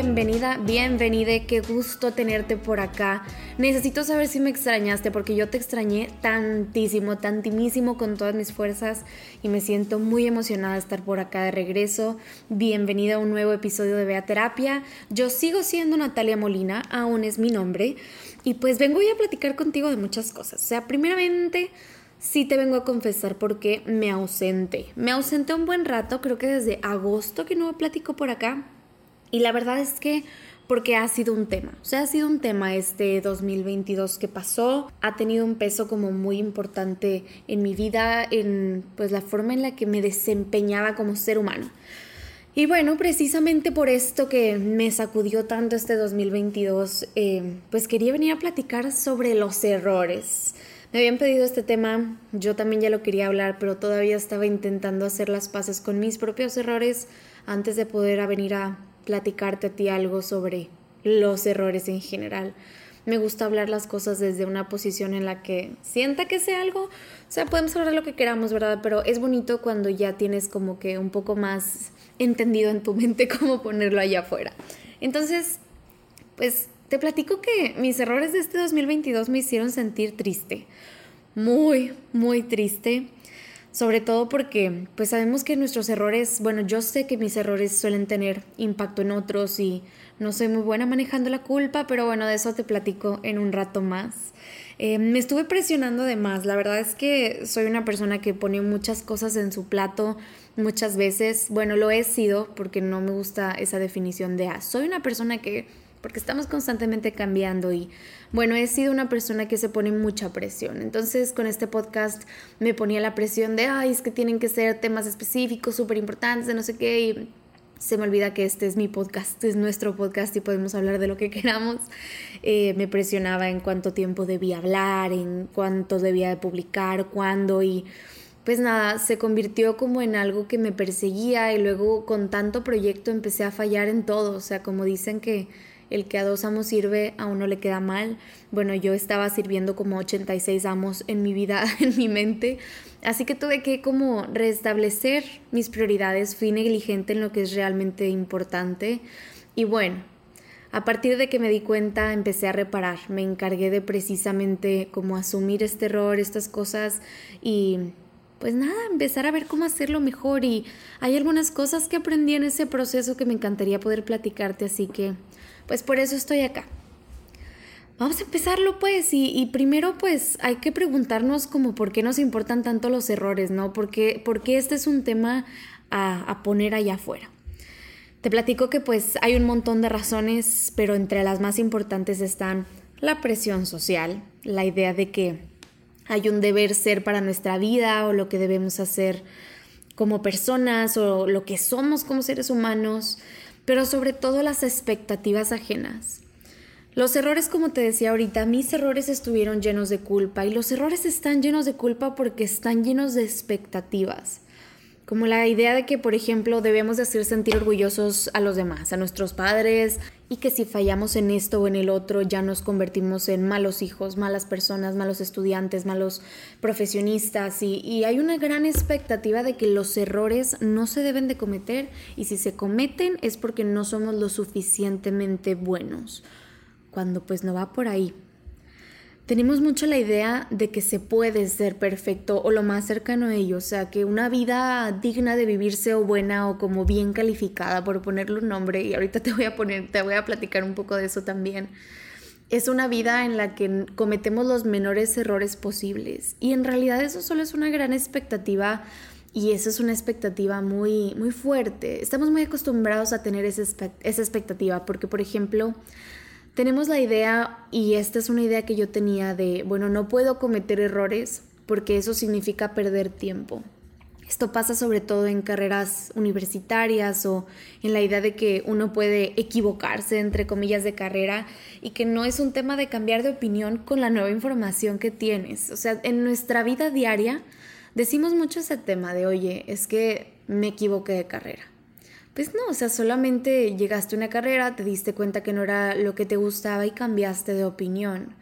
bienvenida, bienvenida, qué gusto tenerte por acá. Necesito saber si me extrañaste porque yo te extrañé tantísimo, tantísimo con todas mis fuerzas y me siento muy emocionada de estar por acá de regreso. Bienvenida a un nuevo episodio de Bea Terapia. Yo sigo siendo Natalia Molina, aún es mi nombre, y pues vengo a platicar contigo de muchas cosas. O sea, primeramente sí te vengo a confesar porque me ausenté. Me ausenté un buen rato, creo que desde agosto que no platico por acá. Y la verdad es que porque ha sido un tema, o sea, ha sido un tema este 2022 que pasó, ha tenido un peso como muy importante en mi vida, en pues la forma en la que me desempeñaba como ser humano. Y bueno, precisamente por esto que me sacudió tanto este 2022, eh, pues quería venir a platicar sobre los errores. Me habían pedido este tema, yo también ya lo quería hablar, pero todavía estaba intentando hacer las paces con mis propios errores antes de poder venir a platicarte a ti algo sobre los errores en general. Me gusta hablar las cosas desde una posición en la que sienta que sea algo. O sea, podemos hablar lo que queramos, ¿verdad? Pero es bonito cuando ya tienes como que un poco más entendido en tu mente cómo ponerlo allá afuera. Entonces, pues te platico que mis errores de este 2022 me hicieron sentir triste. Muy, muy triste sobre todo porque pues sabemos que nuestros errores, bueno, yo sé que mis errores suelen tener impacto en otros y no soy muy buena manejando la culpa, pero bueno, de eso te platico en un rato más. Eh, me estuve presionando de más, la verdad es que soy una persona que pone muchas cosas en su plato muchas veces, bueno, lo he sido porque no me gusta esa definición de, ah, soy una persona que porque estamos constantemente cambiando y bueno, he sido una persona que se pone mucha presión. Entonces con este podcast me ponía la presión de, ay, es que tienen que ser temas específicos, súper importantes, de no sé qué, y se me olvida que este es mi podcast, es nuestro podcast y podemos hablar de lo que queramos. Eh, me presionaba en cuánto tiempo debía hablar, en cuánto debía de publicar, cuándo y pues nada, se convirtió como en algo que me perseguía y luego con tanto proyecto empecé a fallar en todo, o sea, como dicen que el que a dos amos sirve a uno le queda mal. Bueno, yo estaba sirviendo como 86 amos en mi vida, en mi mente, así que tuve que como restablecer mis prioridades, fui negligente en lo que es realmente importante. Y bueno, a partir de que me di cuenta empecé a reparar, me encargué de precisamente como asumir este error, estas cosas y pues nada, empezar a ver cómo hacerlo mejor y hay algunas cosas que aprendí en ese proceso que me encantaría poder platicarte, así que pues por eso estoy acá. Vamos a empezarlo pues y, primero pues hay que preguntarnos como por qué nos importan tanto los errores, ¿no? Porque qué, este es un tema a, a poner allá afuera. Te platico que pues hay un montón de razones, pero entre las más importantes están la presión social, la idea de que hay un deber ser para nuestra vida o lo que debemos hacer como personas o lo que somos como seres humanos, pero sobre todo las expectativas ajenas. Los errores, como te decía ahorita, mis errores estuvieron llenos de culpa y los errores están llenos de culpa porque están llenos de expectativas. Como la idea de que, por ejemplo, debemos de hacer sentir orgullosos a los demás, a nuestros padres, y que si fallamos en esto o en el otro ya nos convertimos en malos hijos, malas personas, malos estudiantes, malos profesionistas. Y, hay una gran expectativa de que los errores no se deben de cometer y si se cometen es porque no somos lo suficientemente buenos, cuando pues no va por ahí tenemos mucho la idea de que se puede ser perfecto o lo más cercano a ello, o sea, que una vida digna de vivirse o buena o como bien calificada, por ponerle un nombre, y ahorita te voy a poner, te voy a platicar un poco de eso también. Es una vida en la que cometemos los menores errores posibles y en realidad eso solo es una gran expectativa y eso es una expectativa muy muy fuerte. Estamos muy acostumbrados a tener esa, expectativa porque por ejemplo, tenemos la idea, y esta es una idea que yo tenía de, bueno, no puedo cometer errores porque eso significa perder tiempo. Esto pasa sobre todo en carreras universitarias o en la idea de que uno puede equivocarse, entre comillas, de carrera y que no es un tema de cambiar de opinión con la nueva información que tienes. O sea, en nuestra vida diaria decimos mucho ese tema de, oye, es que me equivoqué de carrera. Pues no, o sea, solamente llegaste a una carrera, te diste cuenta que no era lo que te gustaba y cambiaste de opinión.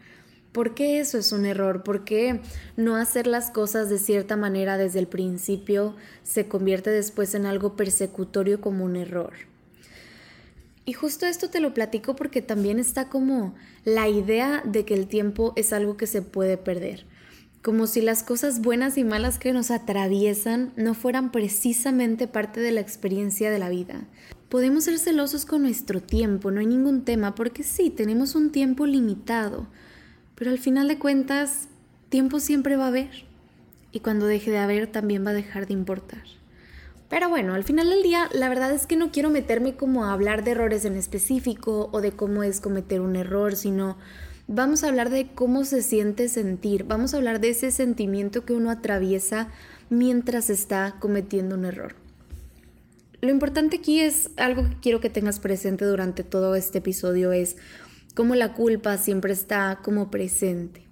¿Por qué eso es un error? ¿Por qué no hacer las cosas de cierta manera desde el principio se convierte después en algo persecutorio como un error? Y justo esto te lo platico porque también está como la idea de que el tiempo es algo que se puede perder como si las cosas buenas y malas que nos atraviesan no fueran precisamente parte de la experiencia de la vida. Podemos ser celosos con nuestro tiempo, no hay ningún tema, porque sí, tenemos un tiempo limitado, pero al final de cuentas, tiempo siempre va a haber, y cuando deje de haber también va a dejar de importar. Pero bueno, al final del día, la verdad es que no quiero meterme como a hablar de errores en específico o de cómo es cometer un error, sino vamos a hablar de cómo se siente sentir, vamos a hablar de ese sentimiento que uno atraviesa mientras está cometiendo un error. Lo importante aquí es algo que quiero que tengas presente durante todo este episodio es cómo la culpa siempre está como presente.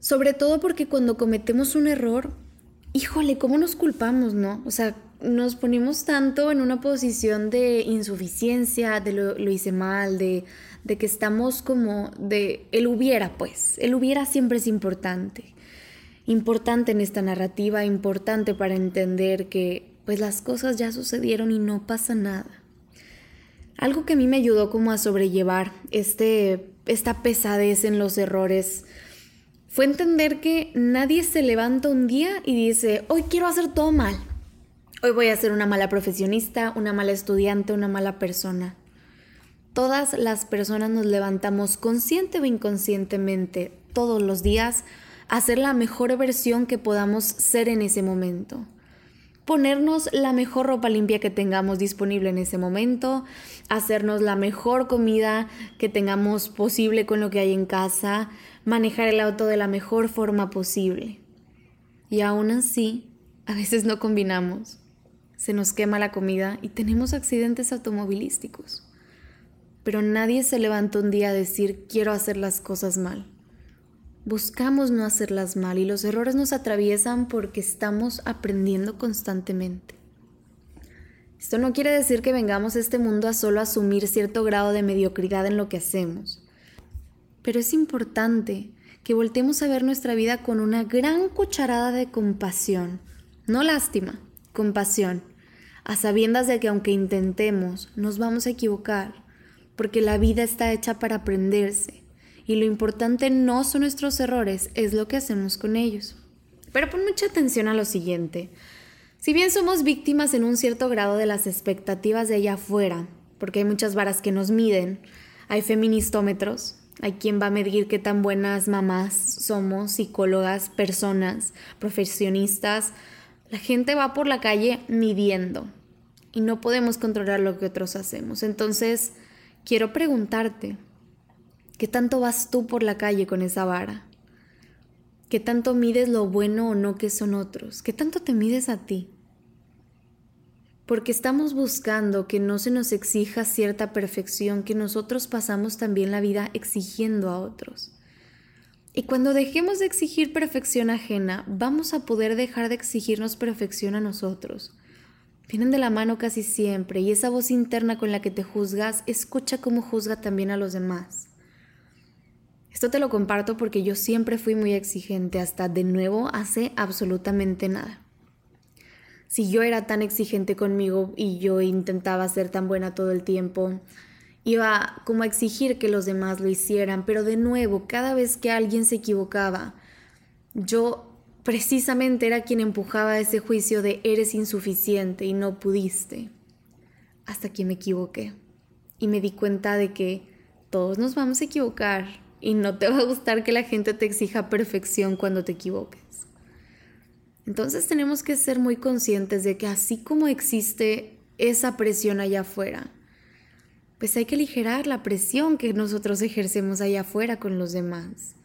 Sobre todo porque cuando cometemos un error, híjole, ¿cómo nos culpamos, no? O sea, nos ponemos tanto en una posición de insuficiencia, de lo, lo hice mal, de, de que estamos como de el hubiera, pues. El hubiera siempre es importante. Importante en esta narrativa, importante para entender que pues las cosas ya sucedieron y no pasa nada. Algo que a mí me ayudó como a sobrellevar este, esta pesadez en los errores fue entender que nadie se levanta un día y dice, hoy quiero hacer todo mal. Hoy voy a ser una mala profesionista, una mala estudiante, una mala persona. Todas las personas nos levantamos consciente o inconscientemente todos los días a ser la mejor versión que podamos ser en ese momento. Ponernos la mejor ropa limpia que tengamos disponible en ese momento, hacernos la mejor comida que tengamos posible con lo que hay en casa, manejar el auto de la mejor forma posible. Y aún así, a veces no combinamos. Se nos quema la comida y tenemos accidentes automovilísticos pero nadie se levanta un día a decir quiero hacer las cosas mal. Buscamos no hacerlas mal y los errores nos atraviesan porque estamos aprendiendo constantemente. Esto no quiere decir que vengamos a este mundo a solo asumir cierto grado de mediocridad en lo que hacemos, pero es importante que voltemos a ver nuestra vida con una gran cucharada de compasión, no lástima, compasión, a sabiendas de que aunque intentemos, nos vamos a equivocar porque la vida está hecha para aprenderse y lo importante no son nuestros errores, es lo que hacemos con ellos. Pero pon mucha atención a lo siguiente. Si bien somos víctimas en un cierto grado de las expectativas de allá afuera, porque hay muchas varas que nos miden, hay feministómetros, hay quien va a medir qué tan buenas mamás somos, psicólogas, personas, profesionistas. La gente va por la calle midiendo y no podemos controlar lo que otros hacemos. Entonces, quiero preguntarte, ¿qué tanto vas tú por la calle con esa vara? ¿Qué tanto mides lo bueno o no que son otros? ¿Qué tanto te mides a ti? Porque estamos buscando que no se nos exija cierta perfección que nosotros pasamos también la vida exigiendo a otros. Y cuando dejemos de exigir perfección ajena, vamos a poder dejar de exigirnos perfección a nosotros Vienen de la mano casi siempre y esa voz interna con la que te juzgas, escucha cómo juzga también a los demás. Esto te lo comparto porque yo siempre fui muy exigente hasta de nuevo hace absolutamente nada. Si yo era tan exigente conmigo y yo intentaba ser tan buena todo el tiempo, iba como a exigir que los demás lo hicieran, pero de nuevo, cada vez que alguien se equivocaba, yo precisamente era quien empujaba ese juicio de eres insuficiente y no pudiste. Hasta que me equivoqué y me di cuenta de que todos nos vamos a equivocar y no te va a gustar que la gente te exija perfección cuando te equivoques. Entonces tenemos que ser muy conscientes de que así como existe esa presión allá afuera, pues hay que aligerar la presión que nosotros ejercemos allá afuera con los demás.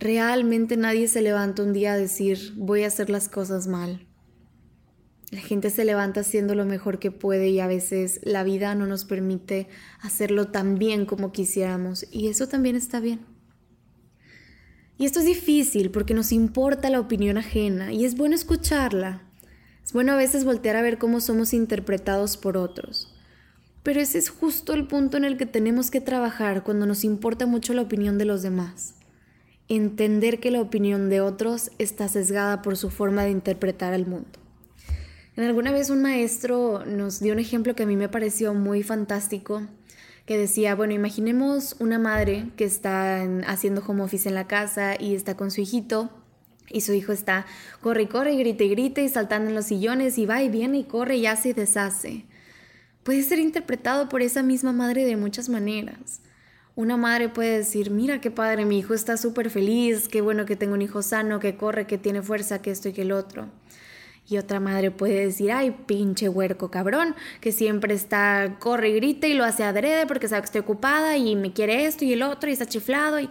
Realmente nadie se levanta un día a decir voy a hacer las cosas mal. La gente se levanta haciendo lo mejor que puede y a veces la vida no nos permite hacerlo tan bien como quisiéramos y eso también está bien. Y esto es difícil porque nos importa la opinión ajena y es bueno escucharla. Es bueno a veces voltear a ver cómo somos interpretados por otros. Pero ese es justo el punto en el que tenemos que trabajar cuando nos importa mucho la opinión de los demás. Entender que la opinión de otros está sesgada por su forma de interpretar el mundo. En alguna vez un maestro nos dio un ejemplo que a mí me pareció muy fantástico, que decía, bueno, imaginemos una madre que está haciendo home office en la casa y está con su hijito y su hijo está corre y corre y grita y grita y saltando en los sillones y va y viene y corre y hace y deshace. Puede ser interpretado por esa misma madre de muchas maneras. Una madre puede decir, mira qué padre, mi hijo está súper feliz, qué bueno que tengo un hijo sano, que corre, que tiene fuerza, que esto y que el otro. Y otra madre puede decir, ay, pinche huerco cabrón, que siempre está, corre y grita y lo hace adrede porque sabe que estoy ocupada y me quiere esto y el otro y está chiflado. Y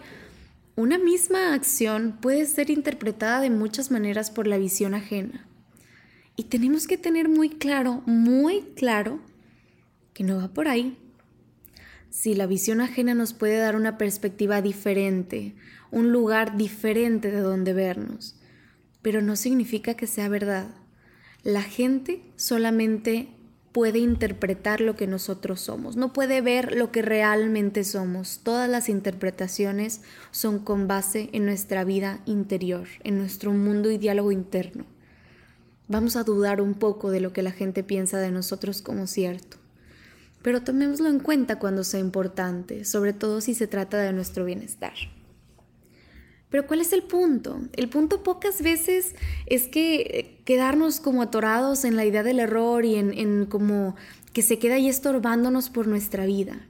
una misma acción puede ser interpretada de muchas maneras por la visión ajena. Y tenemos que tener muy claro, muy claro, que no va por ahí. Si la visión ajena nos puede dar una perspectiva diferente, un lugar diferente de donde vernos, pero no significa que sea verdad. La gente solamente puede interpretar lo que nosotros somos, no puede ver lo que realmente somos. Todas las interpretaciones son con base en nuestra vida interior, en nuestro mundo y diálogo interno. Vamos a dudar un poco de lo que la gente piensa de nosotros como cierto, pero tomémoslo en cuenta cuando sea importante, sobre todo si se trata de nuestro bienestar. Pero ¿cuál es el punto? El punto pocas veces es que eh, quedarnos como atorados en la idea del error y en, en como que se queda ahí estorbándonos por nuestra vida.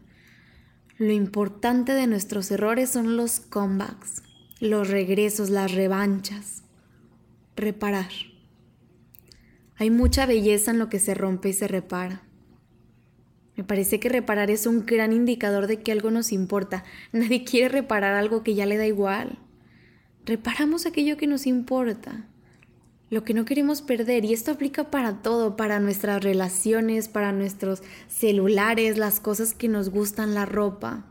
Lo importante de nuestros errores son los comebacks, los regresos, las revanchas. Reparar. Hay mucha belleza en lo que se rompe y se repara. Me parece que reparar es un gran indicador de que algo nos importa. Nadie quiere reparar algo que ya le da igual reparamos aquello que nos importa, lo que no queremos perder. Y esto aplica para todo, para nuestras relaciones, para nuestros celulares, las cosas que nos gustan, la ropa.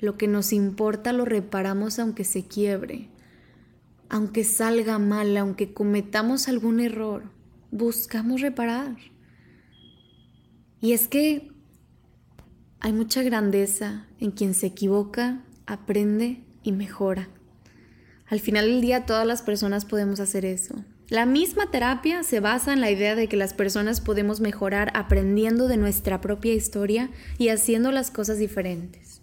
Lo que nos importa lo reparamos aunque se quiebre, aunque salga mal, aunque cometamos algún error. Buscamos reparar. Y es que hay mucha grandeza en quien se equivoca, aprende y mejora. Al final del día todas las personas podemos hacer eso. La misma terapia se basa en la idea de que las personas podemos mejorar aprendiendo de nuestra propia historia y haciendo las cosas diferentes.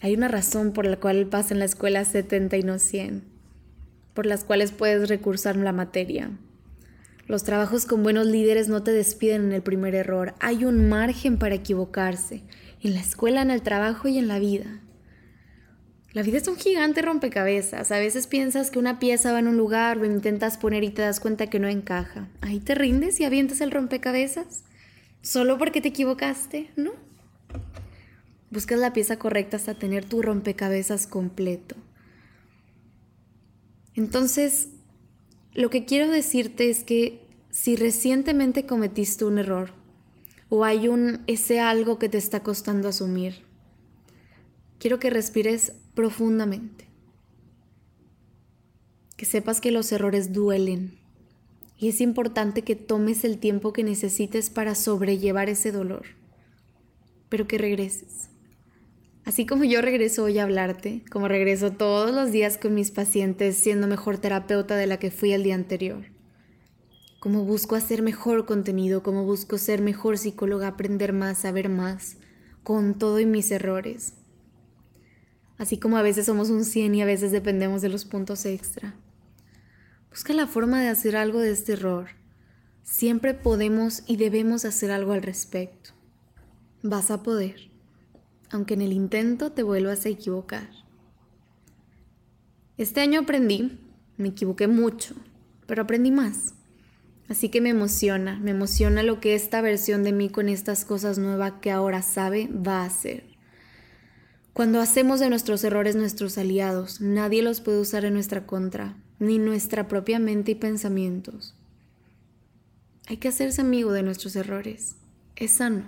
Hay una razón por la cual pasa en la escuela 70 y no 100, por las cuales puedes recursar la materia. Los trabajos con buenos líderes no te despiden en el primer error. Hay un margen para equivocarse, en la escuela, en el trabajo y en la vida. La vida es un gigante rompecabezas. A veces piensas que una pieza va en un lugar, lo intentas poner y te das cuenta que no encaja. Ahí te rindes y avientas el rompecabezas. ¿Solo porque te equivocaste? No. Buscas la pieza correcta hasta tener tu rompecabezas completo. Entonces, lo que quiero decirte es que si recientemente cometiste un error o hay un ese algo que te está costando asumir, quiero que respires profundamente. Que sepas que los errores duelen y es importante que tomes el tiempo que necesites para sobrellevar ese dolor, pero que regreses. Así como yo regreso hoy a hablarte, como regreso todos los días con mis pacientes siendo mejor terapeuta de la que fui el día anterior. Como busco hacer mejor contenido, como busco ser mejor psicóloga, aprender más, saber más, con todo y mis errores. Así como a veces somos un 100 y a veces dependemos de los puntos extra. Busca la forma de hacer algo de este error. Siempre podemos y debemos hacer algo al respecto. Vas a poder, aunque en el intento te vuelvas a equivocar. Este año aprendí, me equivoqué mucho, pero aprendí más. Así que me emociona, me emociona lo que esta versión de mí con estas cosas nuevas que ahora sabe va a hacer. Cuando hacemos de nuestros errores nuestros aliados, nadie los puede usar en nuestra contra, ni nuestra propia mente y pensamientos. Hay que hacerse amigo de nuestros errores. Es sano.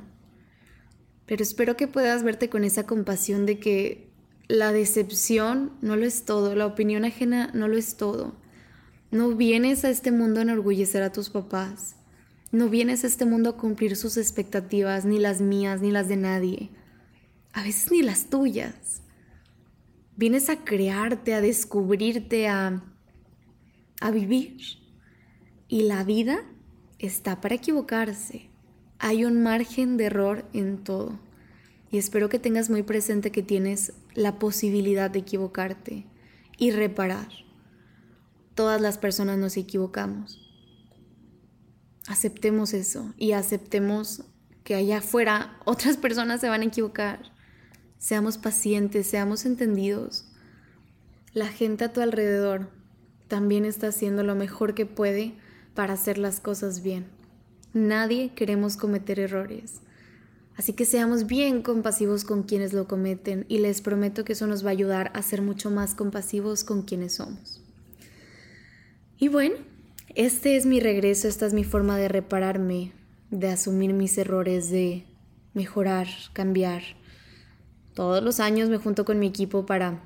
Pero espero que puedas verte con esa compasión de que la decepción no lo es todo, la opinión ajena no lo es todo. No vienes a este mundo a enorgullecer a tus papás. No vienes a este mundo a cumplir sus expectativas, ni las mías, ni las de nadie. A veces ni las tuyas. Vienes a crearte, a descubrirte, a, a vivir. Y la vida está para equivocarse. Hay un margen de error en todo. Y espero que tengas muy presente que tienes la posibilidad de equivocarte y reparar. Todas las personas nos equivocamos. Aceptemos eso y aceptemos que allá afuera otras personas se van a equivocar. Seamos pacientes, seamos entendidos. La gente a tu alrededor también está haciendo lo mejor que puede para hacer las cosas bien. Nadie queremos cometer errores. Así que seamos bien compasivos con quienes lo cometen y les prometo que eso nos va a ayudar a ser mucho más compasivos con quienes somos. Y bueno, este es mi regreso, esta es mi forma de repararme, de asumir mis errores, de mejorar, cambiar. Todos los años me junto con mi equipo para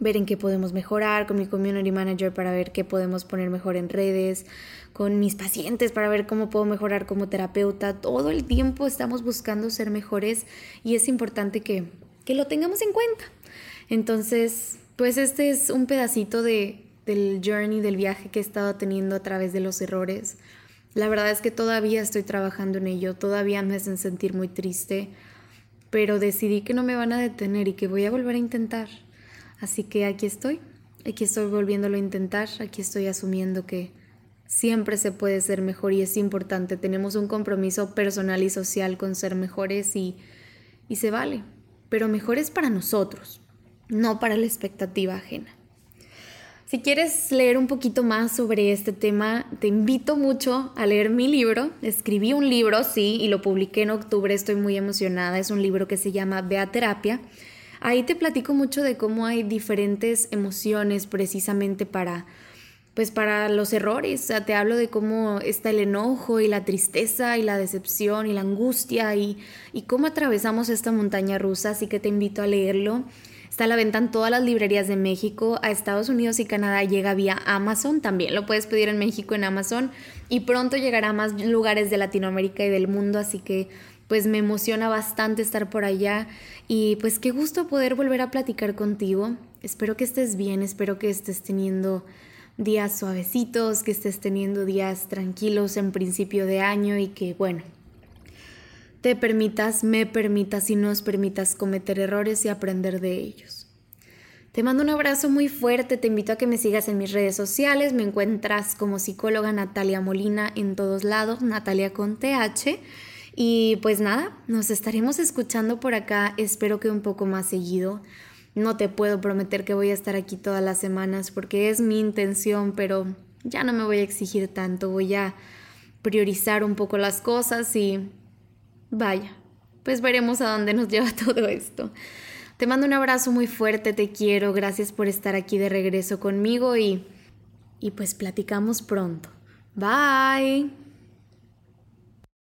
ver en qué podemos mejorar, con mi community manager para ver qué podemos poner mejor en redes, con mis pacientes para ver cómo puedo mejorar como terapeuta. Todo el tiempo estamos buscando ser mejores y es importante que, que lo tengamos en cuenta. Entonces, pues este es un pedacito de, del journey, del viaje que he estado teniendo a través de los errores. La verdad es que todavía estoy trabajando en ello, todavía me hacen sentir muy triste, pero decidí que no me van a detener y que voy a volver a intentar. Así que aquí estoy, aquí estoy volviéndolo a intentar, aquí estoy asumiendo que siempre se puede ser mejor y es importante. Tenemos un compromiso personal y social con ser mejores y, y se vale, pero mejores para nosotros, no para la expectativa ajena. Si quieres leer un poquito más sobre este tema, te invito mucho a leer mi libro. Escribí un libro, sí, y lo publiqué en octubre, estoy muy emocionada. Es un libro que se llama Vea Terapia Ahí te platico mucho de cómo hay diferentes emociones precisamente para pues para los errores, o sea, te hablo de cómo está el enojo y la tristeza y la decepción y la angustia y, y cómo atravesamos esta montaña rusa, así que te invito a leerlo. Está a la venta en todas las librerías de México, a Estados Unidos y Canadá llega vía Amazon, también lo puedes pedir en México en Amazon y pronto llegará a más lugares de Latinoamérica y del mundo, así que pues me emociona bastante estar por allá y pues qué gusto poder volver a platicar contigo. Espero que estés bien, espero que estés teniendo días suavecitos, que estés teniendo días tranquilos en principio de año y que bueno, te permitas, me permitas y nos permitas cometer errores y aprender de ellos. Te mando un abrazo muy fuerte, te invito a que me sigas en mis redes sociales, me encuentras como psicóloga Natalia Molina en todos lados, Natalia con TH. Y pues nada, nos estaremos escuchando por acá, espero que un poco más seguido. No te puedo prometer que voy a estar aquí todas las semanas porque es mi intención, pero ya no me voy a exigir tanto, voy a priorizar un poco las cosas y vaya, pues veremos a dónde nos lleva todo esto. Te mando un abrazo muy fuerte, te quiero, gracias por estar aquí de regreso conmigo y, y pues platicamos pronto. Bye.